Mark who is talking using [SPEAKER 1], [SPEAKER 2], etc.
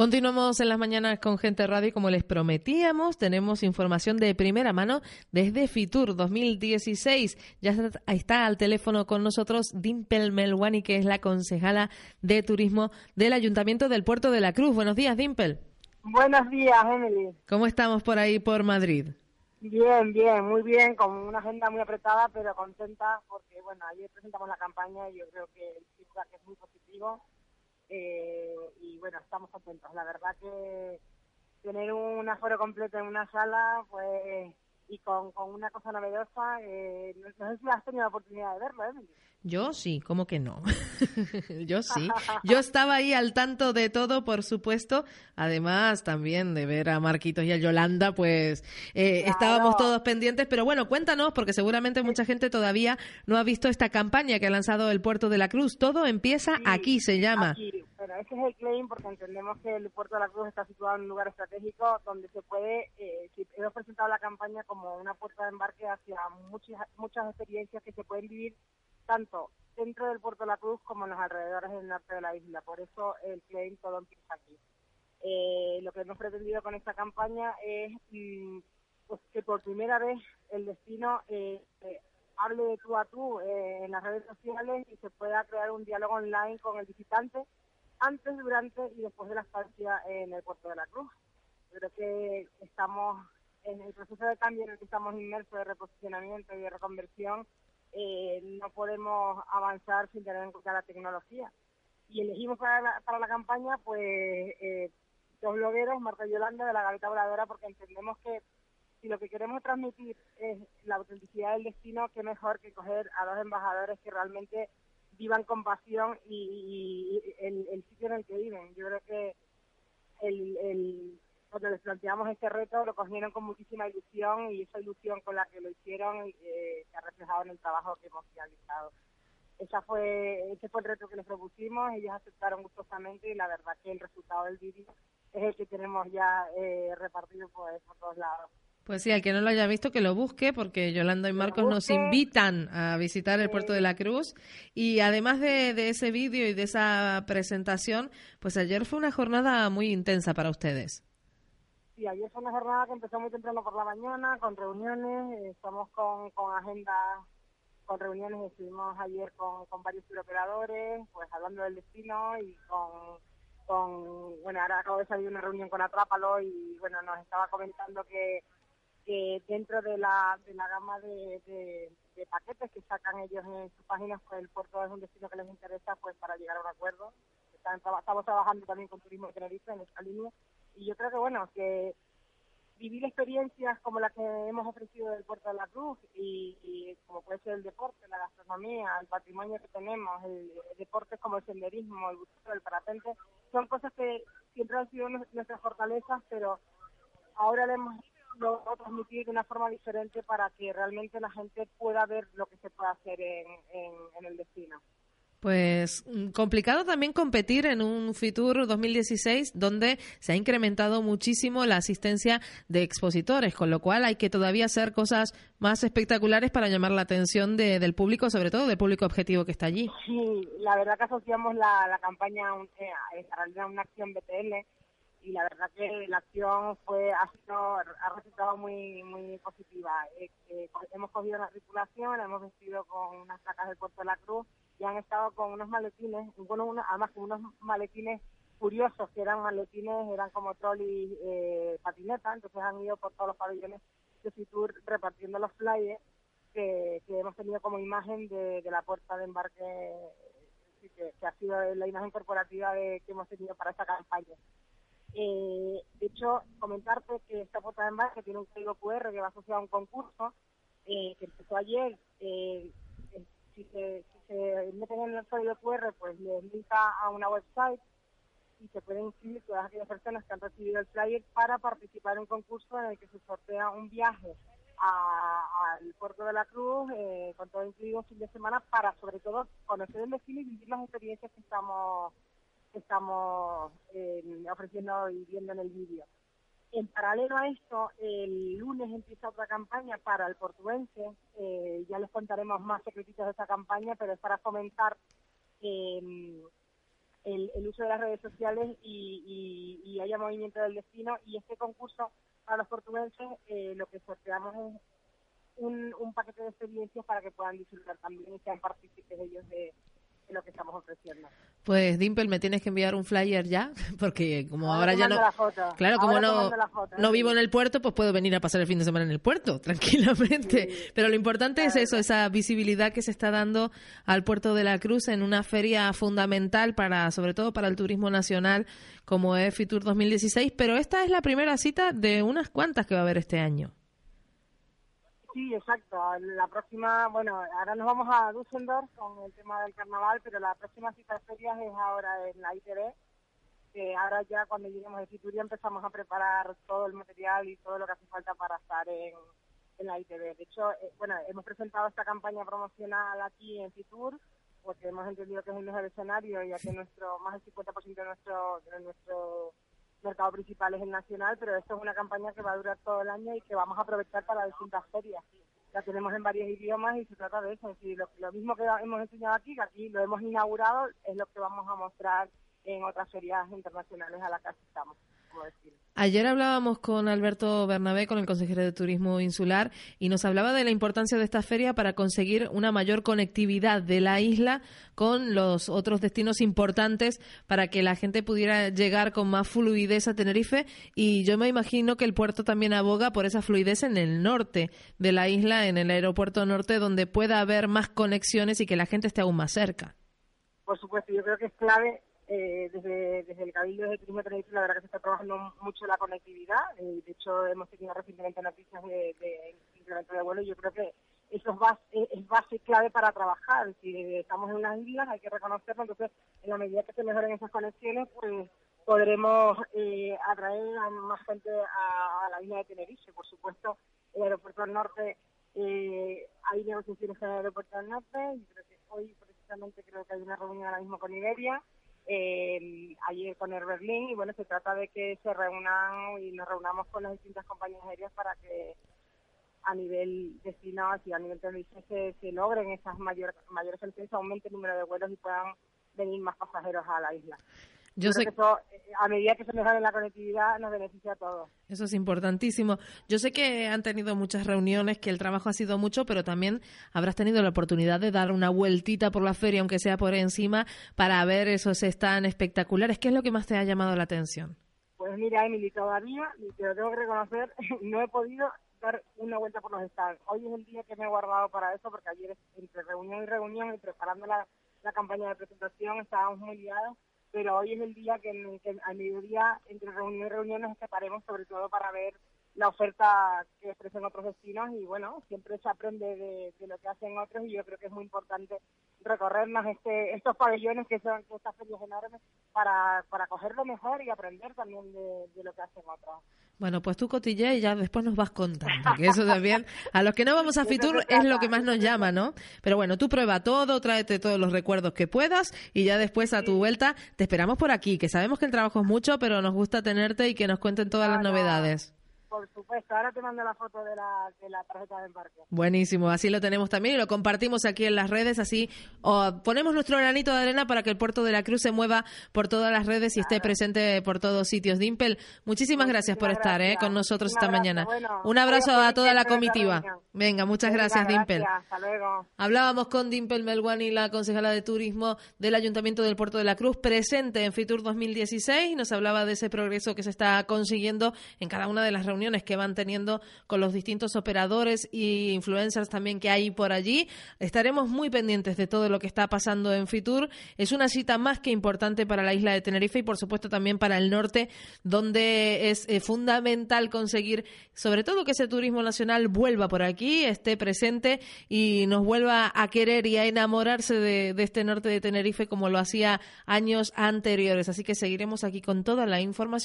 [SPEAKER 1] Continuamos en las mañanas con Gente Radio y como les prometíamos, tenemos información de primera mano desde Fitur 2016. Ya está al teléfono con nosotros Dimpel Melwani, que es la concejala de turismo del Ayuntamiento del Puerto de la Cruz. Buenos días, Dimpel.
[SPEAKER 2] Buenos días, Emily.
[SPEAKER 1] ¿Cómo estamos por ahí, por Madrid?
[SPEAKER 2] Bien, bien, muy bien, con una agenda muy apretada, pero contenta porque, bueno, ayer presentamos la campaña y yo creo que el feedback es muy positivo eh, y bueno, estamos contentos. La verdad que tener un aforo completo en una sala, pues, y con, con una cosa novedosa, eh, no, sé si has tenido la oportunidad de verlo, Emily.
[SPEAKER 1] Yo sí, ¿cómo que no? Yo sí. Yo estaba ahí al tanto de todo, por supuesto. Además, también de ver a Marquitos y a Yolanda, pues eh, estábamos todos pendientes. Pero bueno, cuéntanos, porque seguramente mucha gente todavía no ha visto esta campaña que ha lanzado el Puerto de la Cruz. Todo empieza aquí, se llama.
[SPEAKER 2] Aquí. Bueno, ese es el claim porque entendemos que el Puerto de la Cruz está situado en un lugar estratégico donde se puede, eh, hemos presentado la campaña como una puerta de embarque hacia muchas, muchas experiencias que se pueden vivir tanto dentro del Puerto de la Cruz como en los alrededores del norte de la isla. Por eso el claim todo empieza aquí. Eh, lo que hemos pretendido con esta campaña es mm, pues que por primera vez el destino eh, hable de tú a tú en las redes sociales y se pueda crear un diálogo online con el visitante antes, durante y después de la estancia en el Puerto de la Cruz. Creo que estamos en el proceso de cambio en el que estamos inmersos de reposicionamiento y de reconversión eh, no podemos avanzar sin tener en cuenta la tecnología. Y elegimos para la, campaña, pues, eh, dos blogueros, Marta y Yolanda, de la Gaveta Voladora, porque entendemos que si lo que queremos transmitir es la autenticidad del destino, qué mejor que coger a dos embajadores que realmente vivan con pasión y, el, sitio en el que viven. Yo creo que cuando les planteamos este reto lo cogieron con muchísima ilusión y esa ilusión con la que lo hicieron eh, se ha reflejado en el trabajo que hemos realizado. Esa fue, ese fue el reto que les propusimos, ellos aceptaron gustosamente y la verdad que el resultado del vídeo es el que tenemos ya eh, repartido por todos lados.
[SPEAKER 1] Pues sí, al que no lo haya visto, que lo busque, porque Yolanda y Marcos nos invitan a visitar el Puerto de la Cruz. Y además de, de ese vídeo y de esa presentación, pues ayer fue una jornada muy intensa para ustedes.
[SPEAKER 2] Sí, ayer fue una jornada que empezó muy temprano por la mañana, con reuniones, estamos con, con agenda, con reuniones, estuvimos ayer con, con varios operadores, pues hablando del destino y con, con, bueno, ahora acabo de salir una reunión con Atrápalo y bueno, nos estaba comentando que, dentro de la, de la gama de, paquetes que sacan ellos en sus páginas, pues el puerto es un destino que les interesa pues para llegar a un acuerdo. estamos trabajando también con Turismo de Tenerife en esta línea y yo creo que bueno que vivir experiencias como las que hemos ofrecido del Puerto de la Cruz y, como puede ser el deporte, la gastronomía, el patrimonio que tenemos, el, deporte como el senderismo, el buceo, el parapente, son cosas que siempre han sido nuestras fortalezas, pero ahora le hemos logrado transmitir de una forma diferente para que realmente la gente pueda ver lo que se puede hacer en, en el destino.
[SPEAKER 1] Pues mm, complicado también competir en un Fitur 2016 donde se ha incrementado muchísimo la asistencia de expositores, con lo cual hay que todavía hacer cosas más espectaculares para llamar la atención del público, sobre todo del público objetivo que está allí.
[SPEAKER 2] Sí, la verdad que asociamos la, campaña eh, a, una acción BTL y la verdad que la acción fue ha, sido, ha resultado muy muy positiva. Eh, eh, hemos cogido la tripulación, hemos vestido con unas placas del Puerto de la Cruz y han estado con unos maletines, bueno, además con unos maletines curiosos, que eran maletines, eran como trolley eh, patineta, entonces han ido por todos los pabellones de Fitur repartiendo los flyers que, hemos tenido como imagen de, la puerta de embarque, que, ha sido la imagen corporativa que hemos tenido para esta campaña. Eh, de hecho, comentarte que esta puerta de embarque tiene un código QR que va asociado a un concurso eh, que empezó ayer. Eh, si se, se meten en el código QR, pues les linka a una website y se pueden inscribir todas aquellas personas que han recibido el flyer para participar en un concurso en el que se sortea un viaje al puerto de la Cruz con todo incluido un fin de semana para sobre todo conocer el destino y vivir las experiencias que estamos estamos eh, ofreciendo y viendo en el vídeo. En paralelo a esto, el lunes empieza otra campaña para el portuense. Eh, ya les contaremos más secretitos de esta campaña, pero es para fomentar em, el, uso de las redes sociales y, haya movimiento del destino. Y este concurso para los portugueses eh, lo que sorteamos es un, un paquete de experiencias para que puedan disfrutar también y sean partícipes ellos de, lo que estamos ofreciendo.
[SPEAKER 1] Pues Dimple, me tienes que enviar un flyer ya, porque como ahora, ya no, claro, como no, no ¿eh? vivo en el puerto, pues puedo venir a pasar el fin de semana en el puerto tranquilamente. Pero lo importante es eso, esa visibilidad que se está dando al puerto de la Cruz en una feria fundamental para, sobre todo para el turismo nacional, como es Fitur 2016. Pero esta es la primera cita de unas cuantas que va a haber este año.
[SPEAKER 2] Sí, exacto. La próxima, bueno, ahora nos vamos a Düsseldorf con el tema del carnaval, pero la próxima cita de ferias es ahora en la ITV, que ahora ya cuando lleguemos de Fitur ya empezamos a preparar todo el material y todo lo que hace falta para estar en, en la ITV. De hecho, eh, bueno, hemos presentado esta campaña promocional aquí en Fitur, porque hemos entendido que es un mejor escenario, ya que nuestro más del 50% de nuestro, de nuestro mercado principal es el nacional, pero esto es una campaña que va a durar todo el año y que vamos a aprovechar para distintas ferias. La tenemos en varios idiomas y se trata de eso. Es lo, lo mismo que hemos enseñado aquí, que aquí lo hemos inaugurado, es lo que vamos a mostrar en otras ferias internacionales a las que asistamos.
[SPEAKER 1] Ayer hablábamos con Alberto Bernabé, con el consejero de Turismo Insular, y nos hablaba de la importancia de esta feria para conseguir una mayor conectividad de la isla con los otros destinos importantes para que la gente pudiera llegar con más fluidez a Tenerife. Y yo me imagino que el puerto también aboga por esa fluidez en el norte de la isla, en el aeropuerto norte, donde pueda haber más conexiones y que la gente esté aún más cerca.
[SPEAKER 2] Por supuesto, yo creo que es clave eh, desde, desde el Cabildo de Turismo Tenerife la verdad que se está trabajando mucho la conectividad. Eh, de hecho, hemos tenido recientemente noticias de, de incremento de vuelo y yo creo que eso es base, es base clave para trabajar. Si estamos en unas islas, hay que reconocerlo. Entonces, en la medida que se mejoren esas conexiones, pues podremos eh, atraer a más gente a, la isla de Tenerife. Por supuesto, el aeropuerto del norte, eh, hay negociaciones en el aeropuerto del norte y creo que hoy precisamente creo que hay una reunión ahora mismo con Iberia eh, ayer con el Berlín y bueno, se trata de que se reúnan y nos reunamos con las distintas compañías aéreas para que a nivel destinados y a nivel televisión se, se logren esas mayores mayores aumente el número de vuelos y puedan venir más pasajeros a la isla. Yo sé que eh, a medida que se mejore la conectividad nos beneficia a todos.
[SPEAKER 1] Eso es importantísimo. Yo sé que han tenido muchas reuniones, que el trabajo ha sido mucho, pero también habrás tenido la oportunidad de dar una vueltita por la feria, aunque sea por encima, para ver esos están espectaculares. ¿Qué es lo que más te ha llamado la atención?
[SPEAKER 2] Pues mira, Emily, todavía, y te lo tengo que reconocer, no he podido dar una vuelta por los stands. Hoy es el día que me he guardado para eso, porque ayer entre reunión y reunión y preparando la, la campaña de presentación estábamos muy liados pero hoy es el día que, que a mediodía, entre reunión y reunión, nos separemos sobre todo para ver la oferta que ofrecen otros destinos y bueno, siempre se aprende de, lo que hacen otros y yo creo que es muy importante recorrernos este, estos pabellones que son estas ferias enormes para, para cogerlo mejor y aprender también de, lo que hacen otros.
[SPEAKER 1] Bueno, pues tú cotillé y ya después nos vas contando, que eso también, a los que no vamos a Fitur es lo que más nos llama, ¿no? Pero bueno, tú prueba todo, tráete todos los recuerdos que puedas y ya después a tu vuelta te esperamos por aquí, que sabemos que el trabajo es mucho, pero nos gusta tenerte y que nos cuenten todas las novedades.
[SPEAKER 2] Por supuesto, ahora te mando la foto de la, de la tarjeta de embarque.
[SPEAKER 1] Buenísimo, así lo tenemos también y lo compartimos aquí en las redes, así ponemos nuestro granito de arena para que el puerto de la Cruz se mueva por todas las redes y esté presente por todos sitios. Dimpel, muchísimas gracias por estar eh, con nosotros esta mañana. Un abrazo a toda la comitiva. Venga, muchas gracias, Dimpel.
[SPEAKER 2] Hasta luego.
[SPEAKER 1] Hablábamos con Dimpel Melguani, la concejala de turismo del Ayuntamiento del Puerto de la Cruz, presente en Fitur 2016 y nos hablaba de ese progreso que se está consiguiendo en cada una de las reuniones que van teniendo con los distintos operadores y influencers también que hay por allí. Estaremos muy pendientes de todo lo que está pasando en Fitur. Es una cita más que importante para la isla de Tenerife y por supuesto también para el norte, donde es eh, fundamental conseguir sobre todo que ese turismo nacional vuelva por aquí, esté presente y nos vuelva a querer y a enamorarse de, de este norte de Tenerife como lo hacía años anteriores. Así que seguiremos aquí con toda la información.